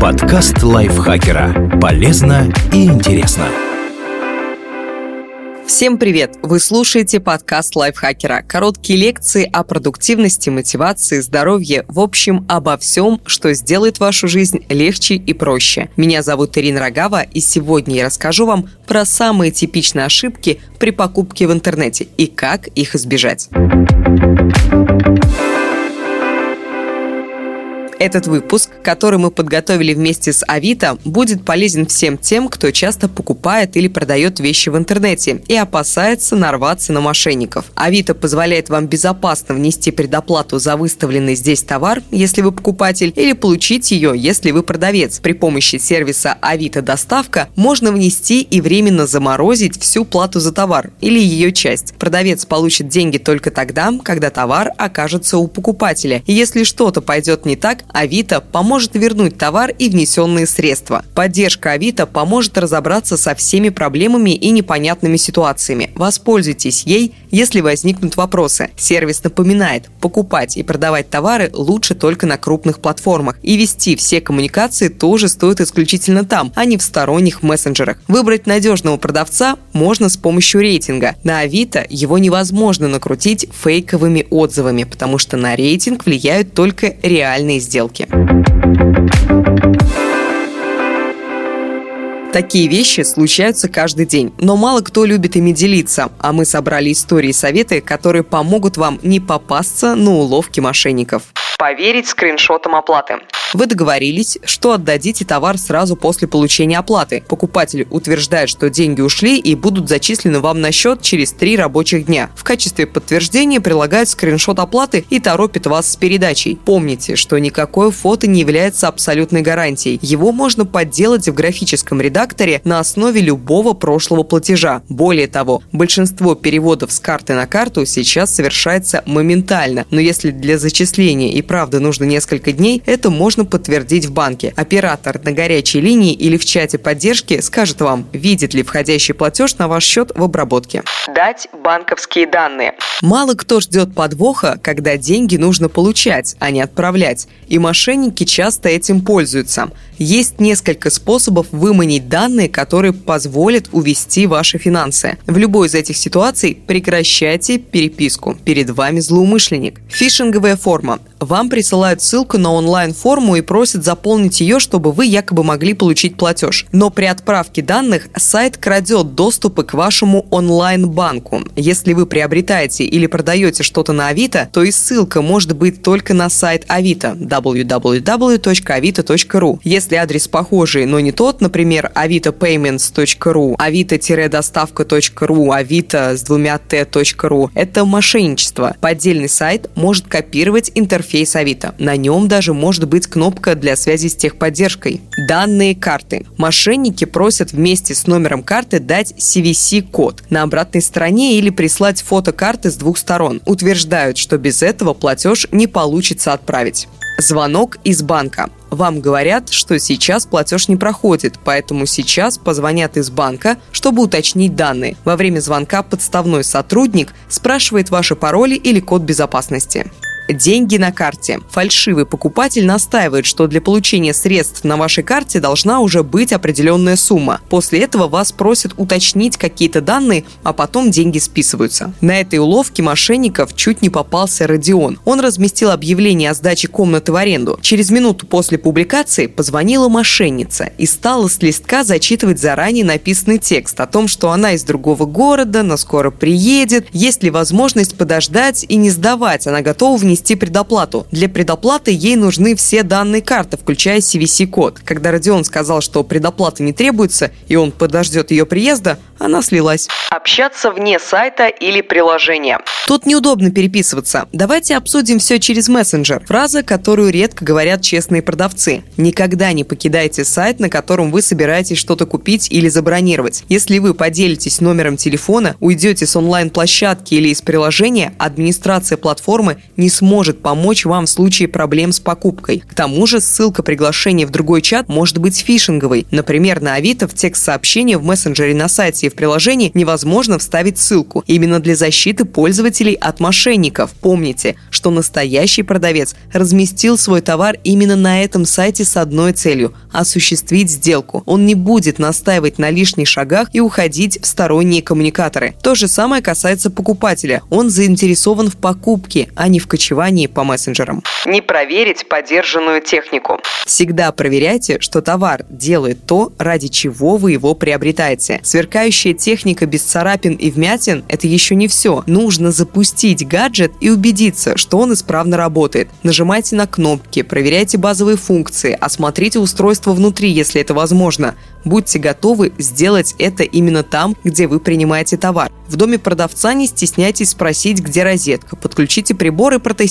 Подкаст лайфхакера. Полезно и интересно. Всем привет! Вы слушаете подкаст лайфхакера. Короткие лекции о продуктивности, мотивации, здоровье, в общем, обо всем, что сделает вашу жизнь легче и проще. Меня зовут Ирина Рогава, и сегодня я расскажу вам про самые типичные ошибки при покупке в интернете и как их избежать. Этот выпуск, который мы подготовили вместе с Авито, будет полезен всем тем, кто часто покупает или продает вещи в интернете и опасается нарваться на мошенников. Авито позволяет вам безопасно внести предоплату за выставленный здесь товар, если вы покупатель, или получить ее, если вы продавец. При помощи сервиса Авито Доставка можно внести и временно заморозить всю плату за товар или ее часть. Продавец получит деньги только тогда, когда товар окажется у покупателя. Если что-то пойдет не так, Авито поможет вернуть товар и внесенные средства. Поддержка Авито поможет разобраться со всеми проблемами и непонятными ситуациями. Воспользуйтесь ей, если возникнут вопросы. Сервис напоминает, покупать и продавать товары лучше только на крупных платформах. И вести все коммуникации тоже стоит исключительно там, а не в сторонних мессенджерах. Выбрать надежного продавца можно с помощью рейтинга. На Авито его невозможно накрутить фейковыми отзывами, потому что на рейтинг влияют только реальные сделки сделки. Такие вещи случаются каждый день, но мало кто любит ими делиться, а мы собрали истории и советы, которые помогут вам не попасться на уловки мошенников. Поверить скриншотам оплаты. Вы договорились, что отдадите товар сразу после получения оплаты. Покупатель утверждает, что деньги ушли и будут зачислены вам на счет через три рабочих дня. В качестве подтверждения прилагает скриншот оплаты и торопит вас с передачей. Помните, что никакое фото не является абсолютной гарантией. Его можно подделать в графическом редакторе на основе любого прошлого платежа. Более того, большинство переводов с карты на карту сейчас совершается моментально. Но если для зачисления и правда нужно несколько дней, это можно подтвердить в банке. Оператор на горячей линии или в чате поддержки скажет вам, видит ли входящий платеж на ваш счет в обработке. Дать банковские данные. Мало кто ждет подвоха, когда деньги нужно получать, а не отправлять. И мошенники часто этим пользуются. Есть несколько способов выманить данные, которые позволят увести ваши финансы. В любой из этих ситуаций прекращайте переписку. Перед вами злоумышленник. Фишинговая форма. Вам присылают ссылку на онлайн-форму и просят заполнить ее, чтобы вы якобы могли получить платеж. Но при отправке данных сайт крадет доступы к вашему онлайн-банку. Если вы приобретаете или продаете что-то на Авито, то и ссылка может быть только на сайт Авито www.avito.ru. Если адрес похожий, но не тот, например, avitopayments.ru, avito-доставка.ру, avito с двумя t.ru, это мошенничество. Поддельный сайт может копировать интерфейс Авито. На нем даже может быть кнопка для связи с техподдержкой. Данные карты. Мошенники просят вместе с номером карты дать CVC-код на обратной стороне или прислать фото карты с двух сторон. Утверждают, что без этого платеж не получится отправить. Звонок из банка. Вам говорят, что сейчас платеж не проходит, поэтому сейчас позвонят из банка, чтобы уточнить данные. Во время звонка подставной сотрудник спрашивает ваши пароли или код безопасности. Деньги на карте. Фальшивый покупатель настаивает, что для получения средств на вашей карте должна уже быть определенная сумма. После этого вас просят уточнить какие-то данные, а потом деньги списываются. На этой уловке мошенников чуть не попался Родион. Он разместил объявление о сдаче комнаты в аренду. Через минуту после публикации позвонила мошенница и стала с листка зачитывать заранее написанный текст о том, что она из другого города, но скоро приедет, есть ли возможность подождать и не сдавать, она готова внести внести предоплату. Для предоплаты ей нужны все данные карты, включая CVC-код. Когда Родион сказал, что предоплата не требуется, и он подождет ее приезда, она слилась. Общаться вне сайта или приложения. Тут неудобно переписываться. Давайте обсудим все через мессенджер. Фраза, которую редко говорят честные продавцы. Никогда не покидайте сайт, на котором вы собираетесь что-то купить или забронировать. Если вы поделитесь номером телефона, уйдете с онлайн-площадки или из приложения, администрация платформы не сможет сможет помочь вам в случае проблем с покупкой. К тому же ссылка приглашения в другой чат может быть фишинговой. Например, на Авито в текст сообщения в мессенджере на сайте и в приложении невозможно вставить ссылку. Именно для защиты пользователей от мошенников. Помните, что настоящий продавец разместил свой товар именно на этом сайте с одной целью – осуществить сделку. Он не будет настаивать на лишних шагах и уходить в сторонние коммуникаторы. То же самое касается покупателя. Он заинтересован в покупке, а не в кочевании по мессенджерам. Не проверить подержанную технику. Всегда проверяйте, что товар делает то, ради чего вы его приобретаете. Сверкающая техника без царапин и вмятин – это еще не все. Нужно запустить гаджет и убедиться, что он исправно работает. Нажимайте на кнопки, проверяйте базовые функции, осмотрите устройство внутри, если это возможно. Будьте готовы сделать это именно там, где вы принимаете товар. В доме продавца не стесняйтесь спросить, где розетка. Подключите прибор и протестируйте.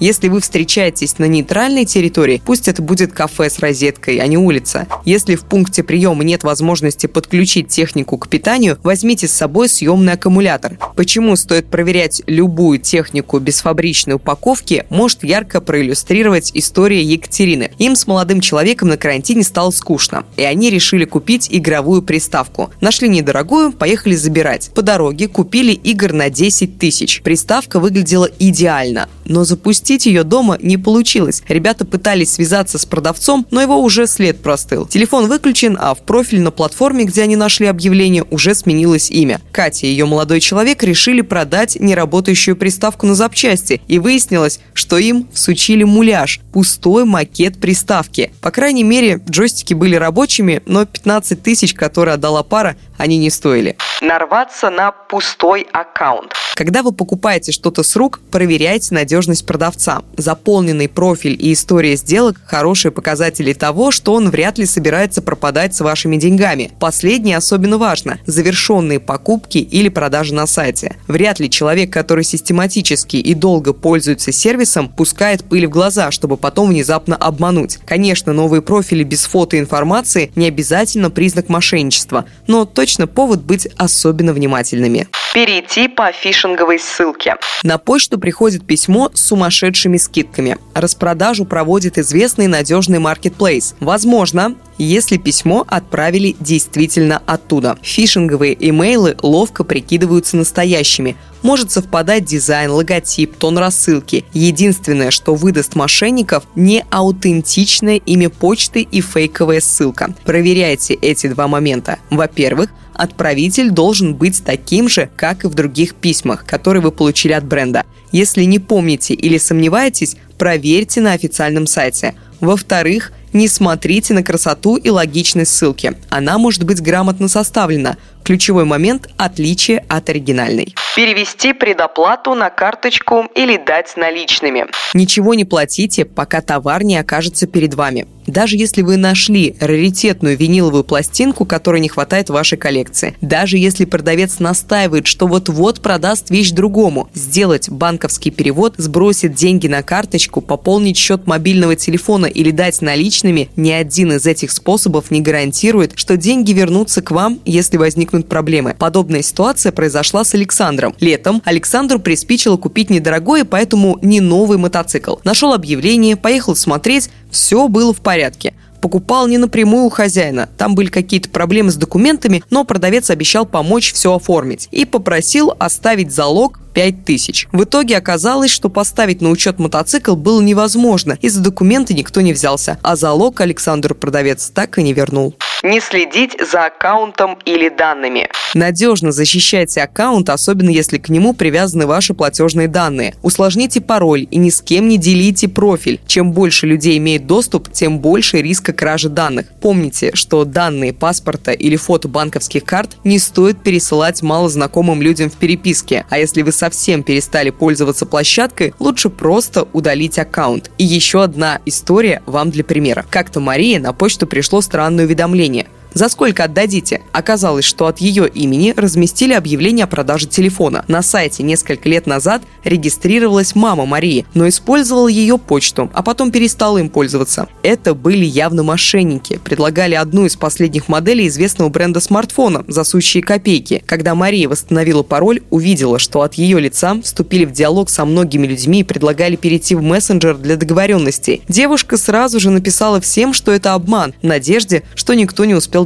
Если вы встречаетесь на нейтральной территории, пусть это будет кафе с розеткой, а не улица. Если в пункте приема нет возможности подключить технику к питанию, возьмите с собой съемный аккумулятор. Почему стоит проверять любую технику без фабричной упаковки, может ярко проиллюстрировать история Екатерины. Им с молодым человеком на карантине стало скучно, и они решили купить игровую приставку. Нашли недорогую, поехали забирать. По дороге купили игр на 10 тысяч. Приставка выглядела идеально, но запустить ее дома не получилось. Ребята пытались связаться с продавцом, но его уже след простыл. Телефон выключен, а в профиль на платформе, где они нашли объявление, уже сменилось имя. Катя и ее молодой человек решили продать неработающую приставку на запчасти, и выяснилось, что им всучили муляж – пустой макет приставки. По крайней мере, джойстики были рабочими, но 15 тысяч, которые отдала пара, они не стоили. Нарваться на пустой аккаунт. Когда вы покупаете что-то с рук, проверяйте надежность продавца. Заполненный профиль и история сделок – хорошие показатели того, что он вряд ли собирается пропадать с вашими деньгами. Последнее особенно важно – завершенные покупки или продажи на сайте. Вряд ли человек, который систематически и долго пользуется сервисом, пускает пыль в глаза, чтобы потом внезапно обмануть. Конечно, новые профили без фото и информации не обязательно признак мошенничества, но точно повод быть особенно внимательными. Перейти по фишинговой ссылке. На почту приходит письмо сумасшедшими скидками. Распродажу проводит известный надежный маркетплейс. Возможно, если письмо отправили действительно оттуда. Фишинговые имейлы ловко прикидываются настоящими. Может совпадать дизайн, логотип, тон рассылки. Единственное, что выдаст мошенников – не аутентичное имя почты и фейковая ссылка. Проверяйте эти два момента. Во-первых, отправитель должен быть таким же, как и в других письмах, которые вы получили от бренда. Если не помните или сомневаетесь, проверьте на официальном сайте. Во-вторых, не смотрите на красоту и логичность ссылки. Она может быть грамотно составлена. Ключевой момент – отличие от оригинальной. Перевести предоплату на карточку или дать наличными. Ничего не платите, пока товар не окажется перед вами. Даже если вы нашли раритетную виниловую пластинку, которой не хватает вашей коллекции. Даже если продавец настаивает, что вот-вот продаст вещь другому. Сделать банковский перевод, сбросить деньги на карточку, пополнить счет мобильного телефона или дать наличными, ни один из этих способов не гарантирует, что деньги вернутся к вам, если возникнут проблемы. Подобная ситуация произошла с Александром. Летом Александру приспичило купить недорогой, поэтому не новый мотоцикл. Нашел объявление, поехал смотреть, все было в порядке покупал не напрямую у хозяина. Там были какие-то проблемы с документами, но продавец обещал помочь все оформить и попросил оставить залог 5 тысяч. В итоге оказалось, что поставить на учет мотоцикл было невозможно, из-за документа никто не взялся, а залог Александр продавец так и не вернул. Не следить за аккаунтом или данными. Надежно защищайте аккаунт, особенно если к нему привязаны ваши платежные данные. Усложните пароль и ни с кем не делите профиль. Чем больше людей имеет доступ, тем больше риска кражи данных. Помните, что данные паспорта или фото банковских карт не стоит пересылать малознакомым людям в переписке. А если вы совсем перестали пользоваться площадкой, лучше просто удалить аккаунт. И еще одна история вам для примера. Как-то Марии на почту пришло странное уведомление. За сколько отдадите? Оказалось, что от ее имени разместили объявление о продаже телефона. На сайте несколько лет назад регистрировалась мама Марии, но использовала ее почту, а потом перестала им пользоваться. Это были явно мошенники. Предлагали одну из последних моделей известного бренда смартфона за сущие копейки. Когда Мария восстановила пароль, увидела, что от ее лица вступили в диалог со многими людьми и предлагали перейти в мессенджер для договоренностей. Девушка сразу же написала всем, что это обман, в надежде, что никто не успел